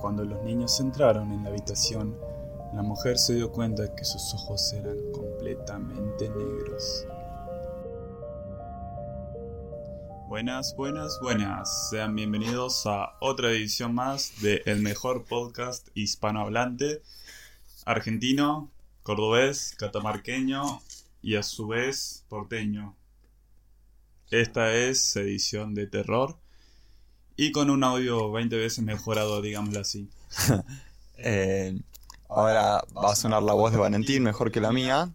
Cuando los niños entraron en la habitación, la mujer se dio cuenta que sus ojos eran completamente negros. Buenas, buenas, buenas. Sean bienvenidos a otra edición más de el mejor podcast hispanohablante, argentino, cordobés, catamarqueño y a su vez porteño. Esta es edición de terror y con un audio 20 veces mejorado, digámoslo así. Eh, ahora va a sonar la voz de Valentín mejor que la mía,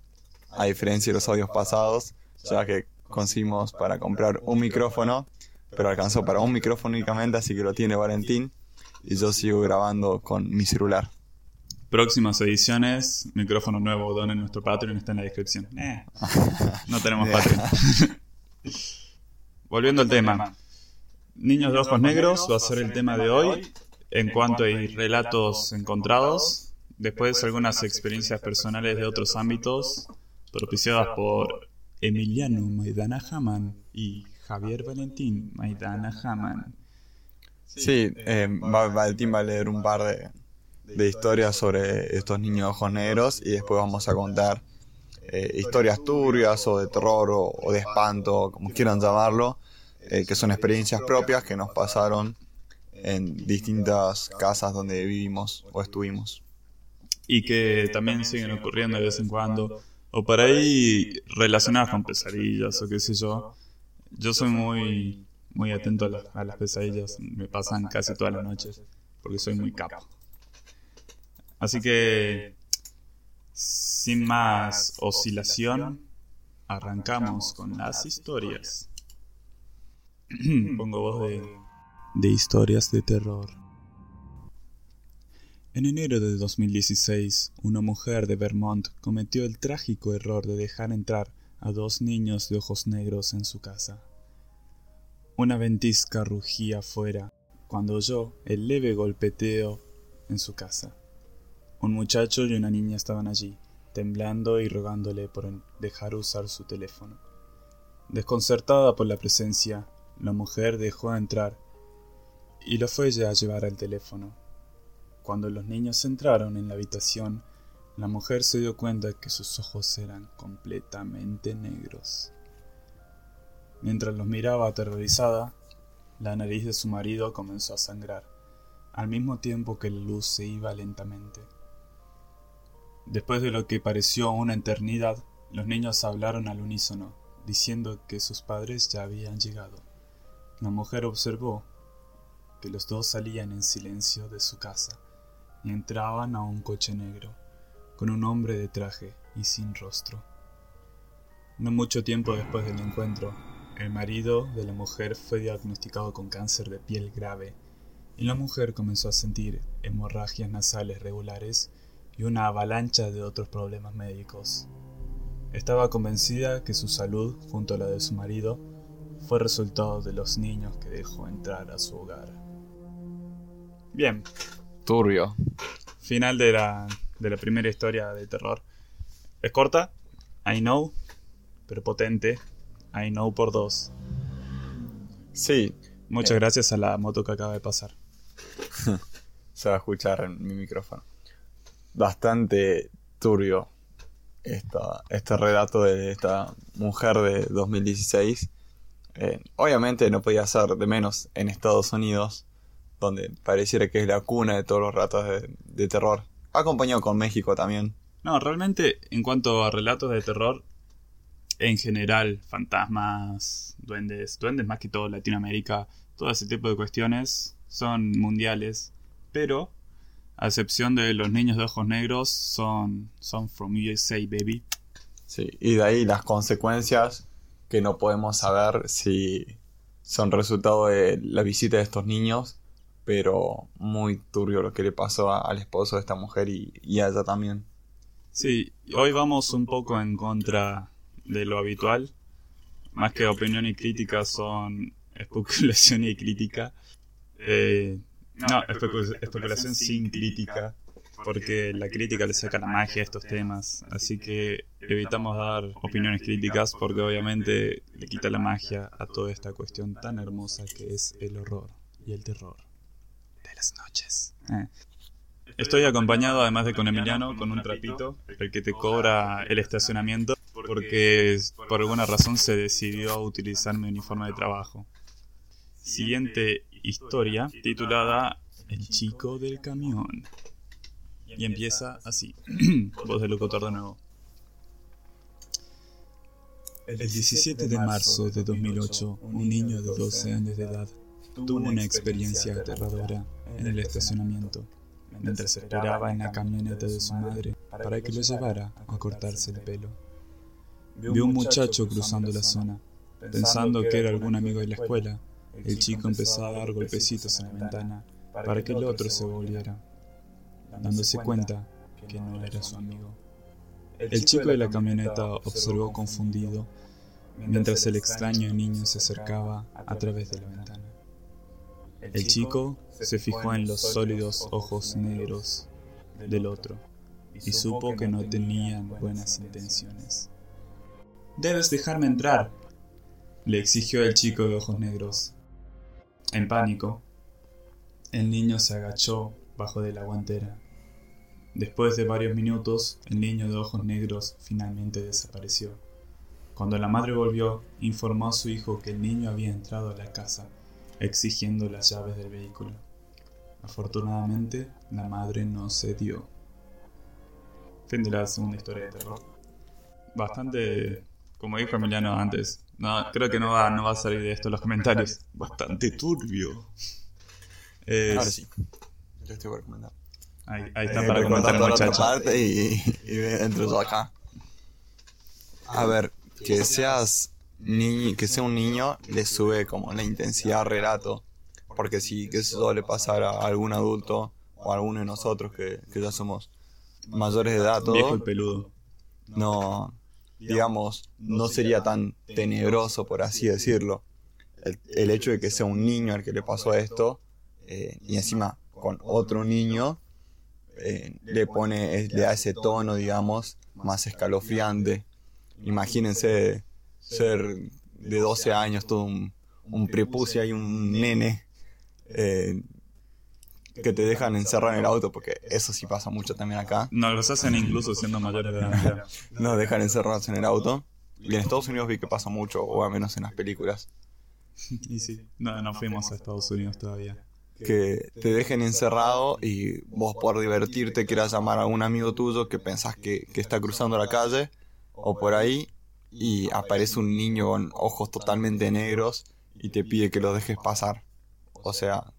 a diferencia de los audios pasados, ya que conseguimos para comprar un micrófono, pero alcanzó para un micrófono únicamente, así que lo tiene Valentín y yo sigo grabando con mi celular. Próximas ediciones, micrófono nuevo, donen nuestro Patreon, está en la descripción. Eh, no tenemos. Patreon. Volviendo al tema. Niños de ojos negros va a ser el tema de hoy en cuanto a relatos encontrados, después algunas experiencias personales de otros ámbitos, propiciadas por Emiliano Maidana Haman y Javier Valentín Maidana Haman. Sí, eh, Va- Valentín va a leer un par de, de historias sobre estos niños de ojos negros y después vamos a contar eh, historias turbias o de terror o, o de espanto, como quieran llamarlo, eh, que son experiencias propias que nos pasaron en distintas casas donde vivimos o estuvimos. y que también siguen ocurriendo de vez en cuando, o por ahí relacionadas con pesadillas o qué sé yo. Yo soy muy, muy atento a, las- a las pesadillas, me pasan casi todas las noches, porque soy muy capo. Así que, sin más oscilación, arrancamos con las historias. Pongo voz de, de historias de terror. En enero de 2016, una mujer de Vermont cometió el trágico error de dejar entrar a dos niños de ojos negros en su casa. Una ventisca rugía afuera cuando oyó el leve golpeteo en su casa. Un muchacho y una niña estaban allí, temblando y rogándole por dejar usar su teléfono. Desconcertada por la presencia, la mujer dejó entrar y lo fue ella a llevar al teléfono. Cuando los niños entraron en la habitación, la mujer se dio cuenta que sus ojos eran completamente negros. Mientras los miraba aterrorizada, la nariz de su marido comenzó a sangrar, al mismo tiempo que la luz se iba lentamente. Después de lo que pareció una eternidad, los niños hablaron al unísono, diciendo que sus padres ya habían llegado. La mujer observó que los dos salían en silencio de su casa y entraban a un coche negro, con un hombre de traje y sin rostro. No mucho tiempo después del encuentro, el marido de la mujer fue diagnosticado con cáncer de piel grave y la mujer comenzó a sentir hemorragias nasales regulares y una avalancha de otros problemas médicos. Estaba convencida que su salud, junto a la de su marido, fue resultado de los niños que dejó entrar a su hogar. Bien, Turbio. final de la, de la primera historia de terror. Es corta, I know, pero potente. I know por dos. Sí, Muchas gracias a la moto que acaba de pasar. se va a escuchar en mi micrófono. Bastante turbio esta, este relato de esta mujer de 2016. Eh, obviamente no podía ser de menos en Estados Unidos, donde pareciera que es la cuna de todos los relatos de, de terror. Acompañado con México también. No, realmente, en cuanto a relatos de terror, en general, fantasmas, duendes, duendes más que todo Latinoamérica, todo ese tipo de cuestiones son mundiales, pero a excepción de los niños de ojos negros, son, son from USA, baby. Sí, y de ahí las consecuencias que no podemos saber si son resultado de la visita de estos niños, pero muy turbio lo que le pasó al esposo de esta mujer y, a ella también. Sí, hoy vamos un poco en contra de lo habitual. Más que opinión y crítica son especulación y crítica. Eh, no, especu- especulación sin crítica, porque la crítica le saca la magia a estos temas. Así que evitamos dar opiniones críticas porque obviamente le quita la magia a toda esta cuestión tan hermosa que es el horror y el terror. de las noches. Eh. Estoy acompañado, además de con Emiliano, con un trapito, el que te cobra el estacionamiento, porque por alguna razón se decidió utilizar mi uniforme de trabajo. Siguiente historia, titulada El chico del camión. Y empieza así. Voz del locutor de nuevo. El 17 de marzo de 2008, un niño de 12 años de edad tuvo una experiencia aterradora en el estacionamiento, mientras esperaba en la camioneta de su madre para que lo llevara a cortarse el pelo. Vio un muchacho cruzando la zona, pensando que era algún amigo de la escuela. El chico empezó a dar golpecitos en la ventana para que el otro se volviera, dándose cuenta que no era su amigo. El chico de la camioneta observó confundido mientras el extraño niño se acercaba a través de la ventana. El chico se fijó en los sólidos ojos negros del otro y supo que no tenían buenas intenciones. Debes dejarme entrar, le exigió el chico de ojos negros. En pánico, el niño se agachó bajo de la guantera. Después de varios minutos, el niño de ojos negros finalmente desapareció. Cuando la madre volvió, informó a su hijo que el niño había entrado a la casa, exigiendo las llaves del vehículo. Afortunadamente, la madre no cedió. Fin de la segunda historia de terror. Bastante, como dijo Emiliano antes, no, creo que no va, no va a salir de esto los comentarios. Bastante turbio. Ahora sí, yo estoy por comentar. Ahí, ahí está para comentar el muchacho. Parte y, y entro yo acá. A ver, que seas ni que sea un niño le sube como la intensidad al relato. Porque si que eso suele pasar a algún adulto o a alguno de nosotros que, que ya somos mayores de edad, todo, Viejo y peludo. no, digamos, no sería tan tenebroso, por así decirlo. El, el hecho de que sea un niño al que le pasó esto, eh, y encima con otro niño, eh, le pone, le da ese tono, digamos, más escalofriante. Imagínense ser de 12 años, todo un, un prepucio y un nene eh, que te dejan encerrado en el auto, porque eso sí pasa mucho también acá. No, los hacen incluso siendo mayores de edad. Nos dejan encerrados en el auto. Y en Estados Unidos vi que pasa mucho, o al menos en las películas. Y sí, no, no fuimos a Estados Unidos todavía. Que te dejen encerrado y vos por divertirte quieras llamar a algún amigo tuyo que pensás que, que está cruzando la calle o por ahí y aparece un niño con ojos totalmente negros y te pide que lo dejes pasar. O sea,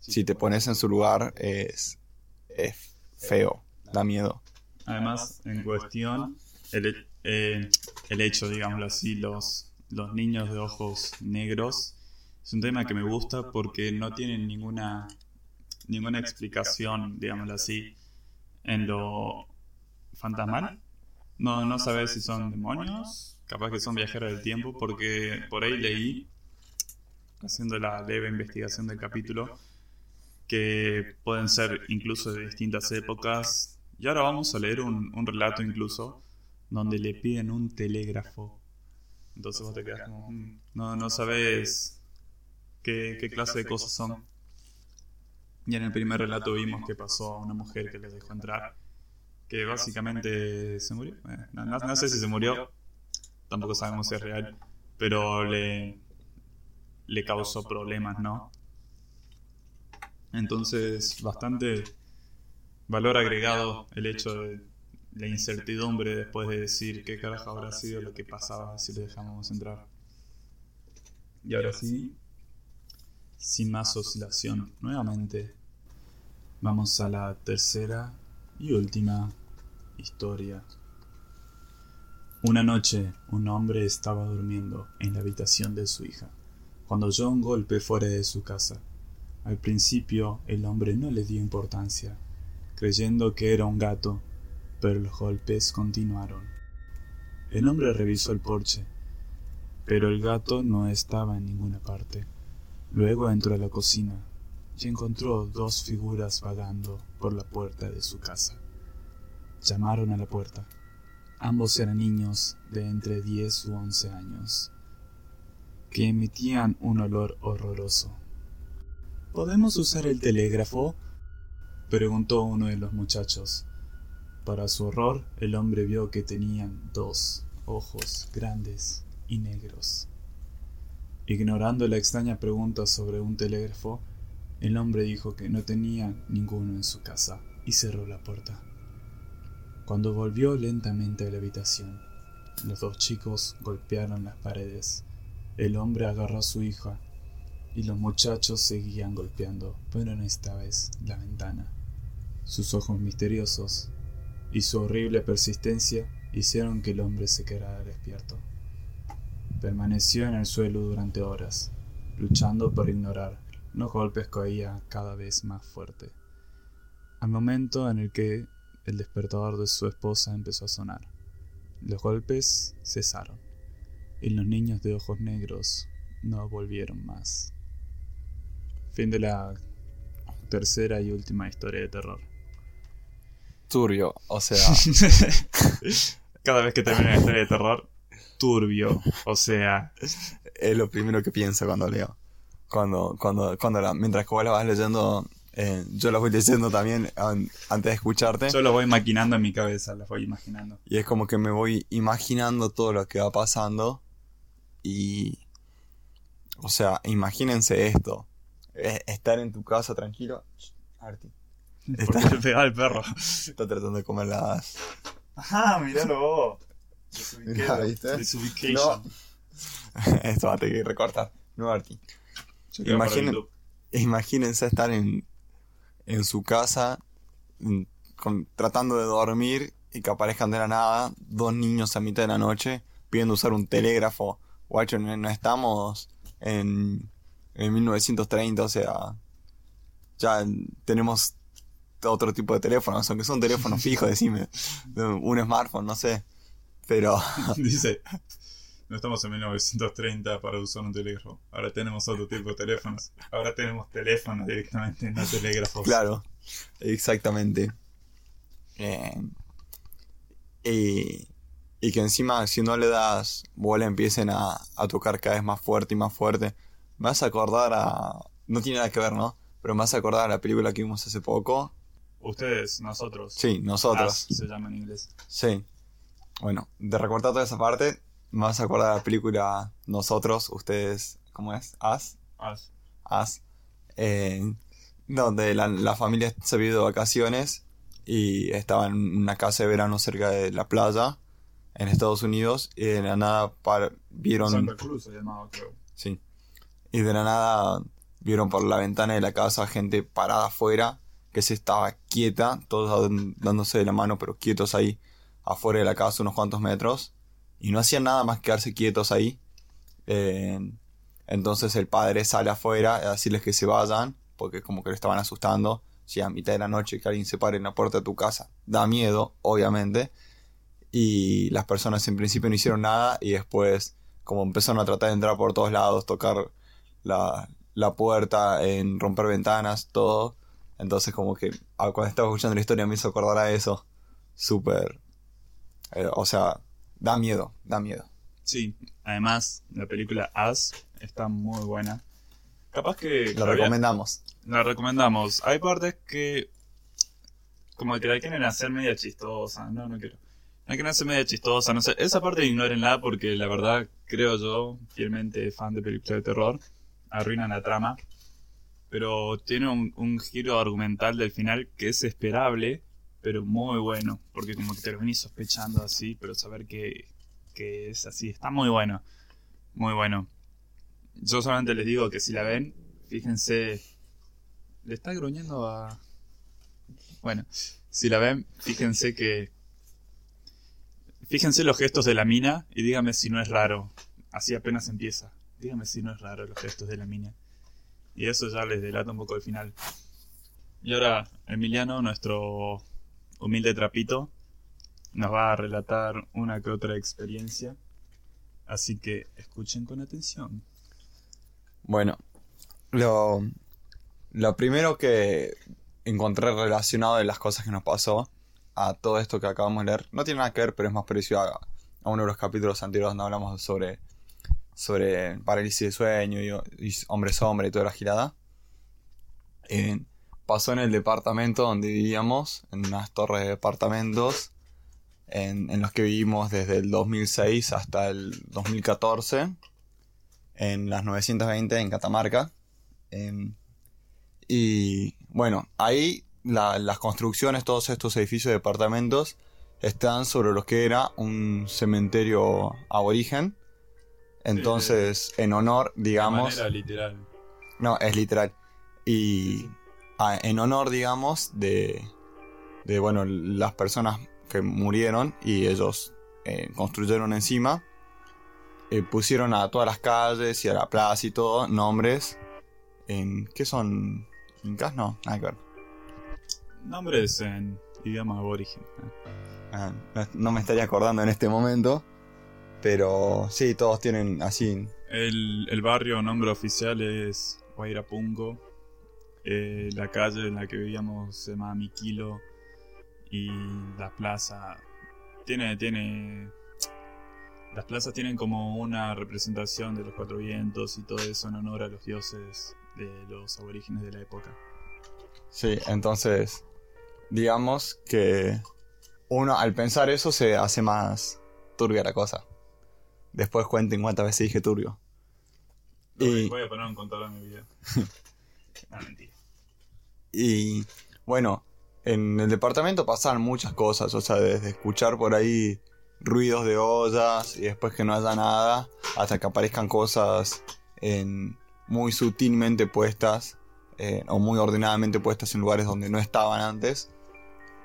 si te pones en su lugar es, es feo, da miedo. Además, en cuestión, el, eh, el hecho, digámoslo así, los, los niños de ojos negros, es un tema que me gusta porque no tienen ninguna, ninguna explicación, digámoslo así, en lo fantasmal. No, no sabes si son demonios, capaz que son viajeros del tiempo, porque por ahí leí, haciendo la leve investigación del capítulo, que pueden ser incluso de distintas épocas. Y ahora vamos a leer un, un relato incluso donde le piden un telégrafo. Entonces vos te quedas como, "Mm, no, no sabes qué, qué clase de cosas son. Y en el primer relato vimos que pasó a una mujer que les dejó entrar, que básicamente se murió. Eh, no, no- no sé si se murió, tampoco sabemos si es real, pero le, le causó problemas, ¿no? Entonces, bastante valor agregado el hecho de la incertidumbre después de decir qué carajo habrá sido lo que pasaba si le dejamos entrar. Y ahora sí, sin más oscilación, nuevamente vamos a la tercera y última historia. Una noche, un hombre estaba durmiendo en la habitación de su hija, cuando oyó un golpe fuera de su casa. Al principio el hombre no le dio importancia, creyendo que era un gato, pero los golpes continuaron. El hombre revisó el porche, pero el gato no estaba en ninguna parte. Luego entró a la cocina y encontró dos figuras vagando por la puerta de su casa. Llamaron a la puerta. Ambos eran niños de entre 10 u 11 años, que emitían un olor horroroso. ¿Podemos usar el telégrafo? preguntó uno de los muchachos. Para su horror, el hombre vio que tenían dos ojos grandes y negros. Ignorando la extraña pregunta sobre un telégrafo, el hombre dijo que no tenía ninguno en su casa y cerró la puerta. Cuando volvió lentamente a la habitación, los dos chicos golpearon las paredes. El hombre agarró a su hija y los muchachos seguían golpeando, pero en esta vez la ventana. Sus ojos misteriosos y su horrible persistencia hicieron que el hombre se quedara despierto. Permaneció en el suelo durante horas, luchando por ignorar los golpes que oía cada vez más fuerte. Al momento en el que el despertador de su esposa empezó a sonar, los golpes cesaron y los niños de ojos negros no volvieron más. Fin de la tercera y última historia de terror. Turbio, o sea. Cada vez que termina una historia de terror, turbio, o sea. Es lo primero que pienso cuando leo. Cuando, cuando, cuando la, mientras que vos la vas leyendo, eh, yo la voy leyendo también antes de escucharte. Yo lo voy maquinando en mi cabeza, la voy imaginando. Y es como que me voy imaginando todo lo que va pasando. Y. O sea, imagínense esto estar en tu casa tranquilo. Arti. Está, le pegaba al perro. Está tratando de comer las. Ah, miralo vos. No. Esto va a tener que recortar. No, Arti. imagínense estar en, en su casa tratando de dormir y que aparezcan de la nada dos niños a mitad de la noche pidiendo usar un telégrafo. Guacho, no estamos en en 1930, o sea, ya tenemos otro tipo de teléfonos, aunque son teléfonos fijos, decime, un smartphone, no sé, pero... Dice, no estamos en 1930 para usar un telégrafo, ahora tenemos otro tipo de teléfonos, ahora tenemos teléfonos directamente, no telégrafos. Claro, exactamente. Eh, y, y, que encima si no le das bola empiecen a, a tocar cada vez más fuerte y más fuerte me vas a acordar a... No tiene nada que ver, ¿no? Pero me vas a acordar a la película que vimos hace poco. Ustedes, nosotros. Sí, nosotros. se llama en inglés. Sí. Bueno, de recortar toda esa parte, me vas a acordar a la película Nosotros, ustedes, ¿cómo es? As. As. As. Eh, donde la, la, familia se había ido de vacaciones y estaba en una casa de verano cerca de la playa en Estados Unidos y de la nada vieron... Santa Cruz se llamaba, creo. Sí y de la nada vieron por la ventana de la casa gente parada afuera que se estaba quieta, todos dándose de la mano, pero quietos ahí afuera de la casa unos cuantos metros y no hacían nada más que quedarse quietos ahí. Eh, entonces el padre sale afuera a decirles que se vayan porque como que lo estaban asustando. Si a mitad de la noche que alguien se pare en la puerta de tu casa, da miedo, obviamente. Y las personas en principio no hicieron nada y después como empezaron a tratar de entrar por todos lados, tocar la, la puerta, en romper ventanas, todo. Entonces como que ah, cuando estaba escuchando la historia me hizo acordar a eso. Súper... Eh, o sea, da miedo, da miedo. Sí, además la película As está muy buena. Capaz que... La recomendamos. La recomendamos. Hay partes que... Como que la quieren hacer media chistosa. No, no quiero. No quieren hacer media chistosa. No sé. Esa parte ignórenla porque la verdad creo yo, fielmente fan de películas de terror, arruinan la trama. Pero tiene un, giro argumental del final que es esperable, pero muy bueno. Porque como que te lo venís sospechando así, pero saber que, que es así. Está muy bueno. Muy bueno. Yo solamente les digo que si la ven, fíjense. Le está gruñendo a. Bueno, si la ven, fíjense que. Fíjense los gestos de la mina y dígame si no es raro. Así apenas empieza. Dígame si no es raro los gestos de la mina. Y eso ya les delata un poco el final. Y ahora, Emiliano, nuestro humilde trapito, nos va a relatar una que otra experiencia. Así que escuchen con atención. Bueno, lo, lo primero que encontré relacionado de las cosas que nos pasó a todo esto que acabamos de leer, no tiene nada que ver, pero es más parecido a, a uno de los capítulos anteriores donde hablamos sobre sobre parálisis de sueño y, hombre sombra y toda la girada. Eh, pasó en el departamento donde vivíamos, en unas torres de departamentos, en, en los que vivimos desde el 2006 hasta el 2014, en las 920 en Catamarca. Em, y bueno, ahí la- las construcciones, todos estos edificios de departamentos, están sobre lo que era un cementerio aborigen. Entonces, en honor, digamos... De manera literal. No, es literal. Y ah, en honor, digamos, de, de, bueno, las personas que murieron y ellos eh, construyeron encima, eh, pusieron a todas las calles y a la plaza y todo nombres en... ¿Qué son? ¿Incas? No, nada que ver. Nombres en idioma aborigen. Ah, no, no me estaría acordando en este momento, pero sí, todos tienen así... El, el barrio, nombre oficial es Guairapungo. Eh, la calle en la que vivíamos se llama Miquilo. Y la plaza tiene, tiene. Las plazas tienen como una representación de los cuatro vientos y todo eso en honor a los dioses de los aborígenes de la época. Sí, entonces, digamos que uno al pensar eso se hace más turbia la cosa. Después cuenten cuántas veces dije turbio. Y- voy a poner un contador en mi vida. no, mentira. Y bueno, en el departamento pasaban muchas cosas, o sea, desde escuchar por ahí ruidos de ollas y después que no haya nada, hasta que aparezcan cosas en- muy sutilmente puestas eh, o muy ordenadamente puestas en lugares donde no estaban antes.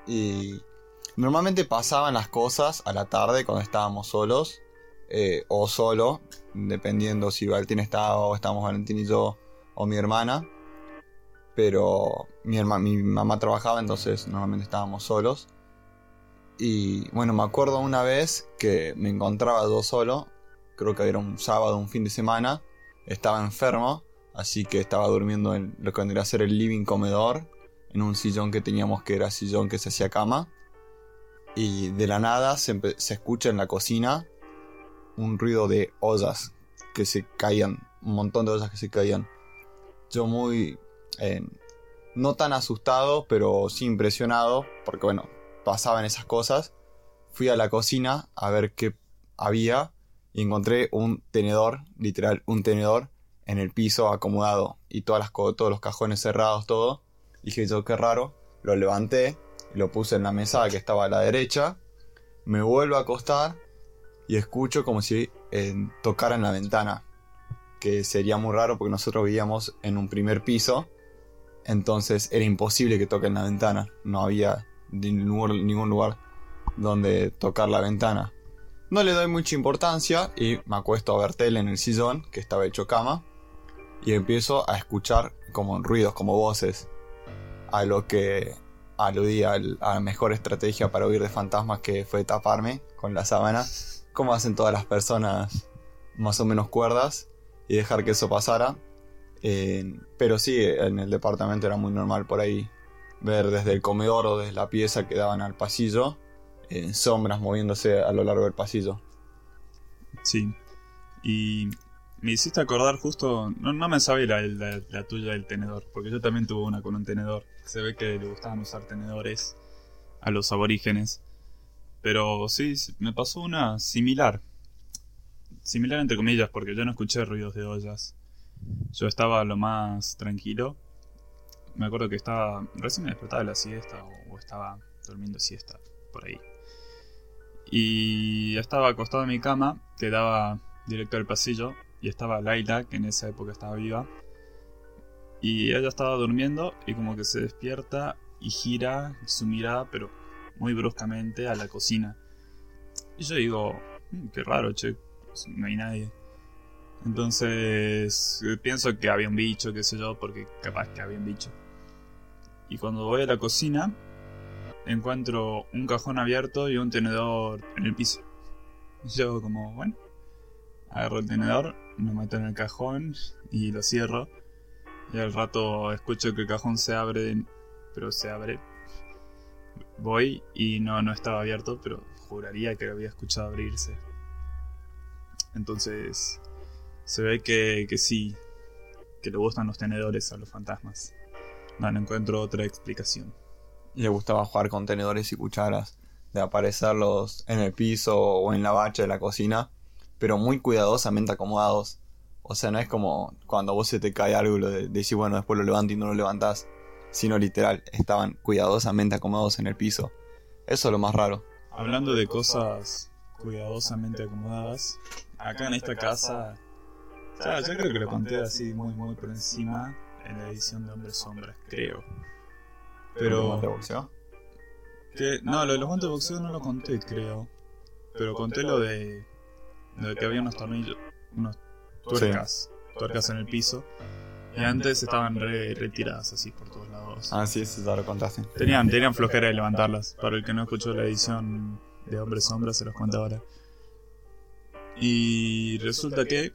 Y normalmente pasaban las cosas a la tarde cuando estábamos solos eh, o solo, dependiendo si Valentín estaba o estábamos Valentín y yo o mi hermana pero mi, herma- mi mamá trabajaba, entonces normalmente estábamos solos. Y bueno, me acuerdo una vez que me encontraba yo solo, creo que era un sábado, un fin de semana, estaba enfermo, así que estaba durmiendo en lo que vendría a ser el living comedor, en un sillón que teníamos que era sillón que se hacía cama. Y de la nada se, se escucha en la cocina un ruido de ollas que se caían, un montón de ollas que se caían. Yo muy eh, no tan asustado, pero sí impresionado, porque bueno, pasaban esas cosas. Fui a la cocina a ver qué había y encontré un tenedor, literal, un tenedor en el piso acomodado y todas las, todos los cajones cerrados, todo. Dije yo, qué raro. Lo levanté lo puse en la mesa que estaba a la derecha. Me vuelvo a acostar y escucho como si eh, tocaran la ventana. Que sería muy raro porque nosotros vivíamos en un primer piso. Entonces era imposible que toquen la ventana. No había ningún, lugar donde tocar la ventana. No le doy mucha importancia y me acuesto a ver tele en el sillón, que estaba hecho cama, y empiezo a escuchar como ruidos, como voces, a lo que aludía al- a la mejor estrategia para huir de fantasmas que fue taparme con la sábana, como hacen todas las personas más o menos cuerdas, y dejar que eso pasara. Eh, pero sí, en el departamento era muy normal por ahí ver desde el comedor o desde la pieza que daban al pasillo eh, sombras moviéndose a lo largo del pasillo. Sí. Y me hiciste acordar justo. No, no me sabía la, la- tuya del tenedor, porque yo también tuve una con un tenedor. Se ve que le gustaban usar tenedores a los aborígenes. Pero sí, sí, me pasó una similar. Similar entre comillas, porque yo no escuché ruidos de ollas. Yo estaba lo más tranquilo. Me acuerdo que estaba. Recién me despertaba de la siesta o, estaba durmiendo siesta por ahí. Y estaba acostado en mi cama, que daba directo al pasillo, y estaba Laila, que en esa época estaba viva. Y ella estaba durmiendo y como que se despierta y gira su mirada, pero muy bruscamente, a la cocina. Y yo digo, "Mm, qué raro, che, no hay nadie. Entonces eh, pienso que había un bicho, qué sé yo, porque capaz que había un bicho. Y cuando voy a la cocina, encuentro un cajón abierto y un tenedor en el piso. Yo como, bueno, agarro el tenedor, me meto en el cajón y lo cierro. Y al rato escucho que el cajón se abre, pero se abre. Voy y no, no estaba abierto, pero juraría que lo había escuchado abrirse. Entonces, se ve que, que sí, que le gustan los tenedores a los fantasmas. No, no encuentro otra explicación. Le gustaba jugar con tenedores y cucharas, de aparecerlos en el piso o en la bacha de la cocina, pero muy cuidadosamente acomodados. O sea, no es como cuando vos se te cae algo y lo de- decís, bueno, después lo levanto y no lo levantás, sino literal, estaban cuidadosamente acomodados en el piso. Eso es lo más raro. Hablando de cosas cuidadosamente acomodadas, acá en esta casa, ya, ya creo que lo conté así muy muy por encima en la edición de Hombres Sombras, creo. ¿De Pero boxeo? que no, lo de los guantes de boxeo no lo conté, creo. Pero conté lo de, lo de que había unos tornillos, unos tuercas, tuercas en el piso. Y antes estaban re- retiradas así por todos lados. Ah, sí, eso ya lo contaste. Tenían, tenían flojera de levantarlas. Para el que no escuchó la edición de Hombres Sombra, se los cuento ahora. Y resulta que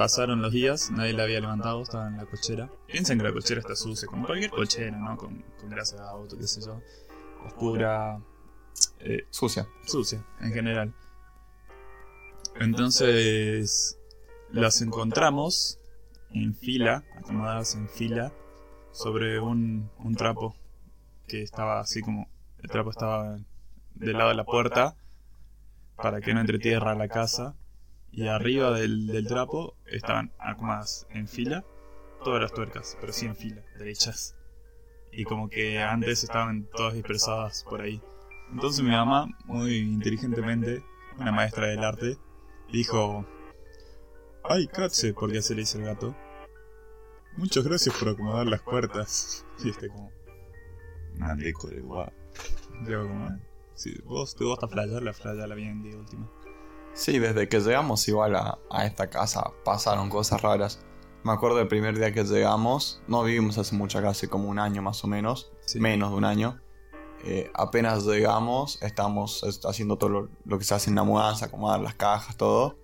pasaron los días, nadie la había levantado, estaba en la cochera. Piensen que la cochera está sucia, como cualquier cochera, ¿no? Con, con grasa de auto, qué sé yo. Oscura, eh, Sucia. sucia en general. Entonces las encontramos en fila, acomodadas en fila, sobre un, un trapo que estaba así como el trapo estaba del lado de la puerta para que no entre tierra a la casa y arriba del, del trapo estaban acomodadas en fila todas las tuercas, pero sí en fila, derechas. Y como que antes estaban todas dispersadas por ahí. Entonces mi mamá, muy inteligentemente, una maestra del arte, dijo: ¡Ay, Katze! Porque se le dice el gato. Muchas gracias por acomodar las puertas. Y este, como. Mandeco de guau. Como. Si vos te gusta flayar, la flayala bien de última. Sí, desde que llegamos igual a, a esta casa pasaron cosas raras. Me acuerdo del primer día que llegamos, no vivimos hace mucho hace como un año más o menos, Sí. menos de un año. Eh, apenas llegamos, estábamos est- haciendo todo lo, lo que se hace en la mudanza, acomodar las cajas, todo.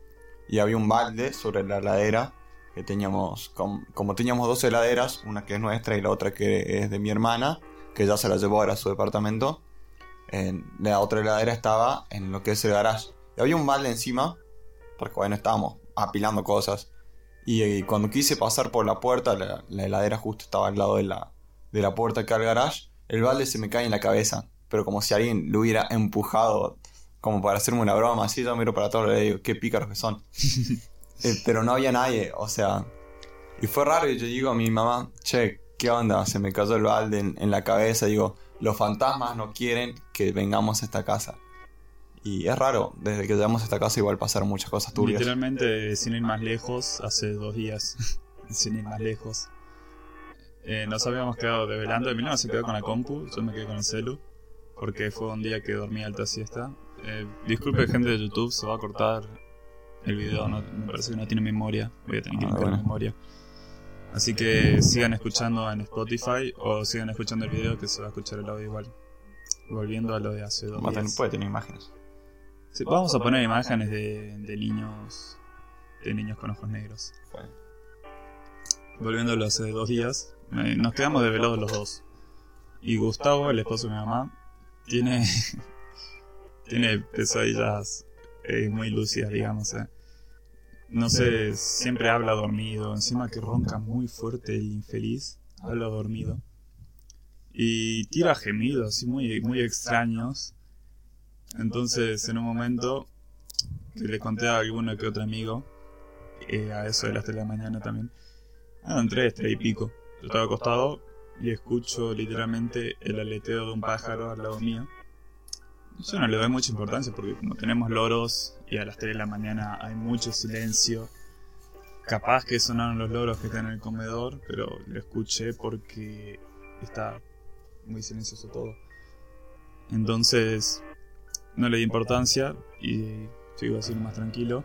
Y había un balde sobre la heladera que teníamos, com- como teníamos dos heladeras, una que es nuestra y la otra que es de mi hermana, que ya se la llevó ahora a su departamento. En la otra heladera estaba en lo que es el garage. Y había un balde encima, porque bueno, estábamos apilando cosas. Y, eh, cuando quise pasar por la puerta, la, la heladera justo estaba al lado de la, de la puerta que al garage, el balde se me cae en la cabeza. Pero como si alguien lo hubiera empujado, como para hacerme una broma. Así yo miro para todos y le digo, qué pícaros que son. Eh, pero no había nadie, o sea. Y fue raro, y yo digo a mi mamá, che, ¿qué onda? Se me cayó el balde en, en la cabeza. Digo, los fantasmas no quieren que vengamos a esta casa. Y es raro, desde que llegamos a esta casa igual pasaron muchas cosas turbias. Literalmente, sin ir más lejos, hace dos días, sin ir más lejos, eh, nos habíamos quedado develando. Emiliano se quedó con la compu, yo me quedé con el celu, porque fue un día que dormí alta siesta. Eh, disculpe, gente de YouTube, se va a cortar el video, no- me parece que no tiene memoria, voy a tener que Ah, limpiar la bueno. memoria. Así que sigan escuchando en Spotify o sigan escuchando el video que se va a escuchar el audio igual. Volviendo a lo de hace dos días. puede tener imágenes. Sí, vamos a poner imágenes de, de niños de niños con ojos negros. Volviendo a lo hace dos días, nos quedamos desvelados los dos. Y Gustavo, el esposo de mi mamá, tiene tiene pesadillas eh, muy lúcidas, digamos. eh. No sé, siempre habla dormido, encima que ronca muy fuerte y infeliz, habla dormido. Y tira gemidos así muy, muy extraños. Entonces, en un momento que le conté a alguno que otro amigo, eh, a eso de las 3 de la mañana también, eran 3, 3 y pico. Yo estaba acostado y escucho literalmente el aleteo de un pájaro al lado mío. Yo no le doy mucha importancia porque como tenemos loros y a las 3 de la mañana hay mucho silencio, capaz que sonaron los loros que están en el comedor, pero lo escuché porque está muy silencioso todo. Entonces no le di importancia y sigo así más tranquilo.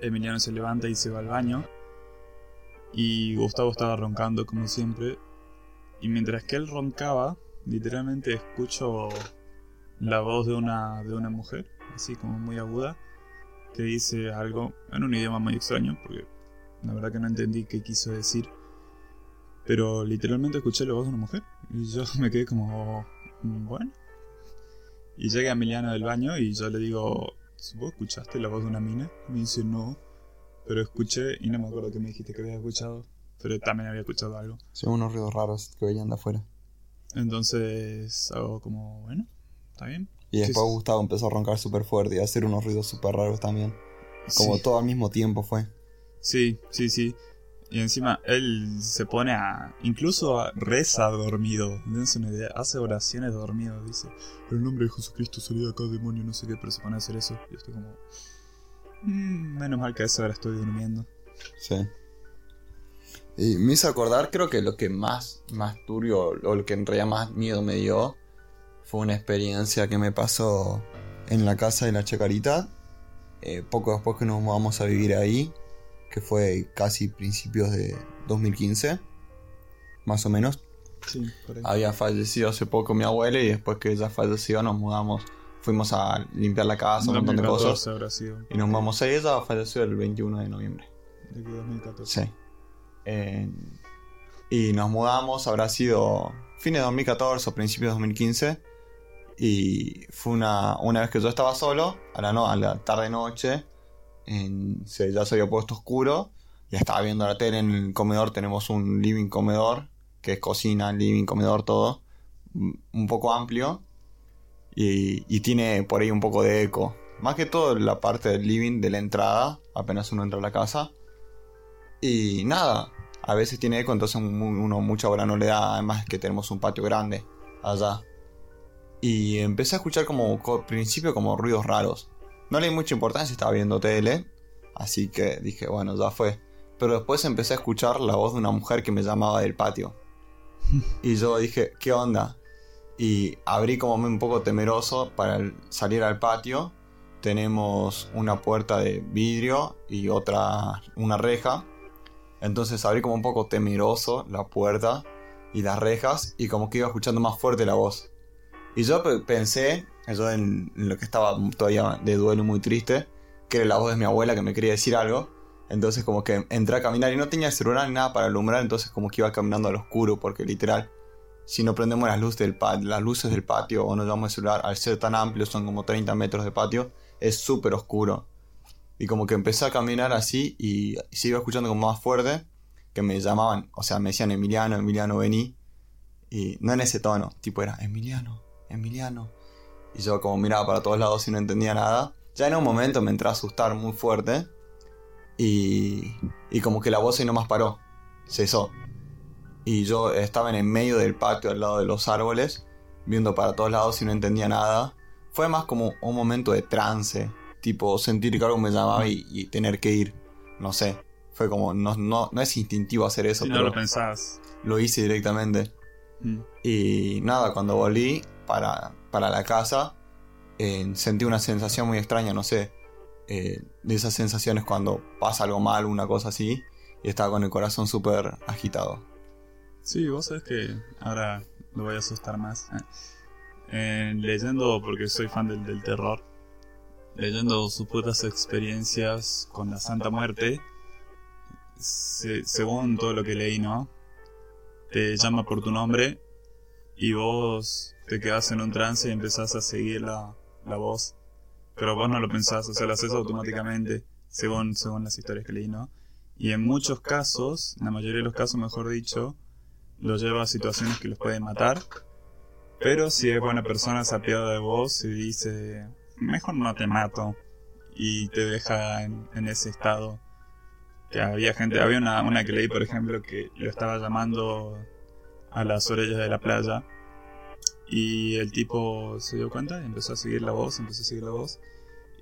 Emiliano se levanta y se va al baño. Y Gustavo estaba roncando como siempre. Y mientras que él roncaba, literalmente escucho la voz de una, de una mujer, así como muy aguda, que dice algo en un idioma muy extraño, porque la verdad que no entendí qué quiso decir. Pero literalmente escuché la voz de una mujer. Y yo me quedé como, bueno. Y llega Emiliano del baño y yo le digo, ¿vos escuchaste la voz de una mina? Me dice, no. Pero escuché, y no me acuerdo que me dijiste que habías escuchado. pero también había escuchado algo. Sí, unos ruidos raros que veían de afuera. Entonces hago como, bueno, está bien. Y después sí. Gustavo empezó a roncar súper fuerte y a hacer unos ruidos súper raros también. Como Sí. todo al mismo tiempo fue. Sí, sí, sí. Y encima él se pone a. Incluso reza dormido. Dense una idea. Hace oraciones dormido. Dice: En el nombre de Jesucristo salí de acá, demonio, no sé qué. Pero se pone a hacer eso. Y estoy como. "Mm, menos mal que a esa hora estoy durmiendo. Sí. Y me hizo acordar, creo que lo que más, más turbio, o lo que en realidad más miedo me dio, fue una experiencia que me pasó en la casa de la Chacarita, eh, poco después que nos mudamos a vivir ahí, que fue casi principios de 2015, más o menos. Sí. Había fallecido hace poco mi abuela y después que ella falleció nos mudamos, fuimos a limpiar la casa, un montón de 2014 cosas. Y nos mudamos ahí, ella falleció el 21 de noviembre. De que 2014. Sí. Eh, y nos mudamos, habrá sido fines de 2014 o principios de 2015. Y fue una, una vez que yo estaba solo, a la, no, a la tarde-noche, ya se había puesto oscuro, ya estaba viendo la tele en el comedor, tenemos un living comedor, que es cocina, living, comedor, todo, m- un poco amplio, y, y tiene por ahí un poco de eco. Más que todo la parte del living, de la entrada, apenas uno entra a la casa. Y nada, a veces tiene eco, entonces uno mucha hora no le da, además que tenemos un patio grande allá. Y empecé a escuchar como, al principio como ruidos raros. No le di mucha importancia, estaba viendo tele, así que dije, bueno, ya fue. Pero después empecé a escuchar la voz de una mujer que me llamaba del patio. Y yo dije, ¿qué onda? Y abrí como un poco temeroso para salir al patio. Tenemos una puerta de vidrio y otra, una reja. Entonces abrí como un poco temeroso la puerta y las rejas y como que iba escuchando más fuerte la voz. Y yo pe- pensé, yo en, lo que estaba todavía de duelo muy triste, que era la voz de mi abuela que me quería decir algo. Entonces como que entré a caminar y no tenía celular ni nada para alumbrar, entonces como que iba caminando al oscuro porque literal, si no prendemos las luces del, las luces del patio o no llevamos el celular, al ser tan amplio, son como 30 metros de patio, es súper oscuro. Y como que empecé a caminar así y se iba escuchando como más fuerte, que me llamaban, o sea, me decían Emiliano, Emiliano, vení. Y no en ese tono, tipo era Emiliano, Emiliano. Y yo como miraba para todos lados y no entendía nada. Ya en un momento me entré a asustar muy fuerte. Y, y como que la voz ahí nomás paró. Cesó. Y yo estaba en el medio del patio al lado de los árboles. Viendo para todos lados y no entendía nada. Fue más como un momento de trance. Tipo sentir que algo me llamaba y, y tener que ir. No sé. Fue como, no, no, no es instintivo hacer eso, Si no pero lo pensás. lo hice directamente. Mm. Y nada, cuando volví para, para la casa, eh, sentí una sensación muy extraña, no sé, eh, de esas sensaciones cuando pasa algo mal, una cosa así, y estaba con el corazón súper agitado. Sí, vos sabés que ahora lo voy a asustar más. Eh, leyendo, porque soy fan del, del terror, leyendo supuestas experiencias con la Santa Muerte, se- según todo lo que leí, ¿no? Te llama por tu nombre y vos te quedás en un trance y empezás a seguir la, la voz. Pero vos no lo pensás, o sea, lo haces automáticamente, según, según las historias que leí, ¿no? Y en muchos casos, en la mayoría de los casos, mejor dicho, lo lleva a situaciones que los pueden matar. Pero si es buena persona, se apiada de vos y dice, mejor no te mato. Y te deja en, en ese estado. Que había gente, había una, una que leí, por ejemplo, que lo estaba llamando a las orillas de la playa. Y el tipo se dio cuenta y empezó a seguir la voz, empezó a seguir la voz.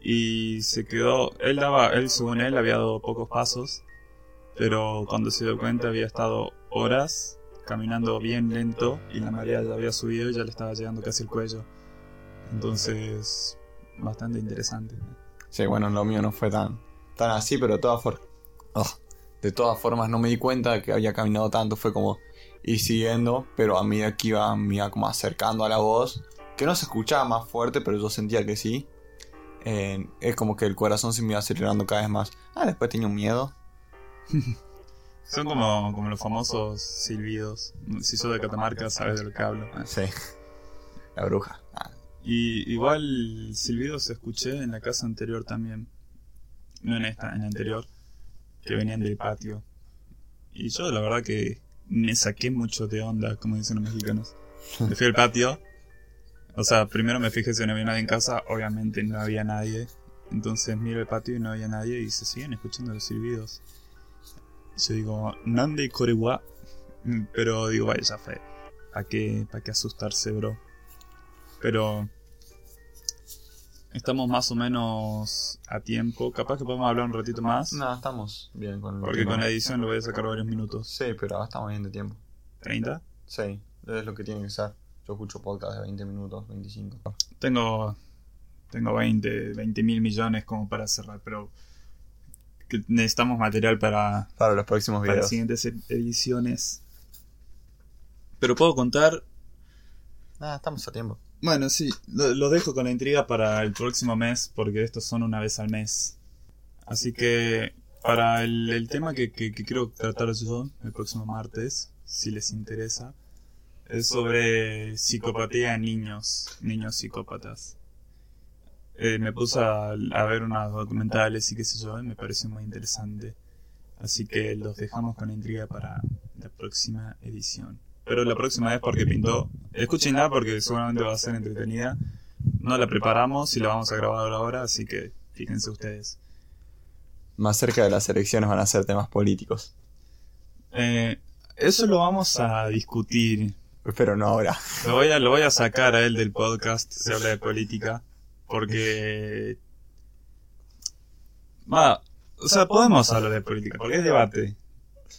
Y se quedó, él daba, él según él había dado pocos pasos. Pero cuando se dio cuenta había estado horas caminando bien lento y la marea ya había subido y ya le estaba llegando casi el cuello. Entonces, bastante interesante. Sí, bueno, lo mío no fue tan, tan así, pero de todas, oh, de todas formas no me di cuenta que había caminado tanto, fue como ir siguiendo, pero a medida que iba, me iba como acercando a la voz, que no se escuchaba más fuerte, pero yo sentía que sí. Eh, es como que el corazón se me iba acelerando cada vez más. Ah, después tenía un miedo. Son como, como los famosos silbidos. Si sos de Catamarca, sabes de lo que hablo. Sí. La bruja. Ah, Y igual silbidos escuché en la casa anterior también. No en esta, en la anterior. Que venían del patio. Y yo la verdad que me saqué mucho de onda, como dicen los mexicanos. Me fui al patio. O sea, primero me fijé si no había nadie en casa. Obviamente no había nadie. Entonces miro el patio y no había nadie y se siguen escuchando los silbidos. Yo digo, Nande Korewa. Pero digo, vaya, ya fue. ¿Para qué, ¿Para qué asustarse, bro? Pero estamos más o menos a tiempo. Capaz que podemos hablar un ratito más. No, estamos bien con el Porque tiempo. con la edición lo voy a sacar varios minutos. Sí, pero ahora estamos bien de tiempo. ¿30? Sí, es lo que tiene que ser. Yo escucho podcast de 20 minutos, 25. Tengo. Tengo 20, 20 mil millones como para cerrar, pero. necesitamos material para, Para los próximos para videos. las siguientes e- ediciones. Pero puedo contar. Ah, estamos a tiempo. Bueno, sí, lo, lo dejo con la intriga para el próximo mes, porque estos son una vez al mes. Así que, para el, el tema que, que, que quiero tratar yo el próximo martes, si les interesa, es sobre psicopatía en niños, niños psicópatas. Eh, me puse a, ver unos documentales y qué sé yo, me pareció muy interesante. Así que los dejamos con la intriga para la próxima edición. Pero la próxima vez porque pintó. Escúchenla porque seguramente va a ser entretenida. No la preparamos y la vamos a grabar ahora, así que fíjense ustedes. Más cerca de las elecciones van a ser temas políticos. Eh, eso lo vamos a discutir. Pero no ahora. Lo voy a, lo voy a sacar a él del podcast, se habla de política, porque... Va, o sea, podemos hablar de política, porque es debate,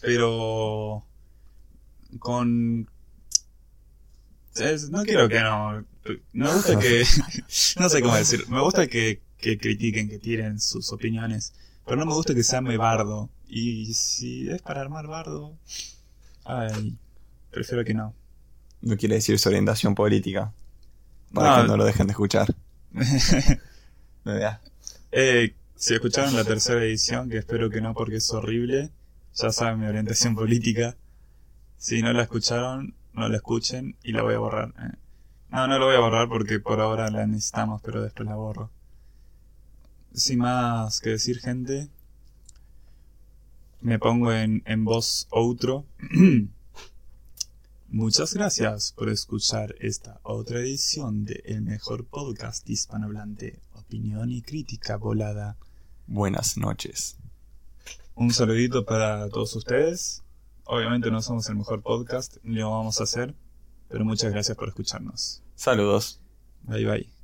pero con... es- no quiero que no... Me gusta que... no sé cómo decir, me gusta que, que critiquen, que tiren sus opiniones, pero no me gusta que sea muy bardo. Y si es para armar bardo... Ay, prefiero que no. No quiere decir su orientación política. Para No. que no lo dejen de escuchar. No, ya. Eh, si escucharon la tercera edición, que espero que no porque es horrible, ya saben mi orientación política. Si no la escucharon, no la escuchen y la voy a borrar. eh. No, no la voy a borrar porque por ahora la necesitamos, pero después la borro. Sin más que decir, gente, me pongo en, en voz outro. Muchas gracias por escuchar esta otra edición de El Mejor Podcast Hispanohablante, Opinión y Crítica Volada. Buenas noches. Un saludito para todos ustedes. Obviamente no somos el mejor podcast, ni lo vamos a hacer, pero muchas gracias por escucharnos. Saludos. Bye bye.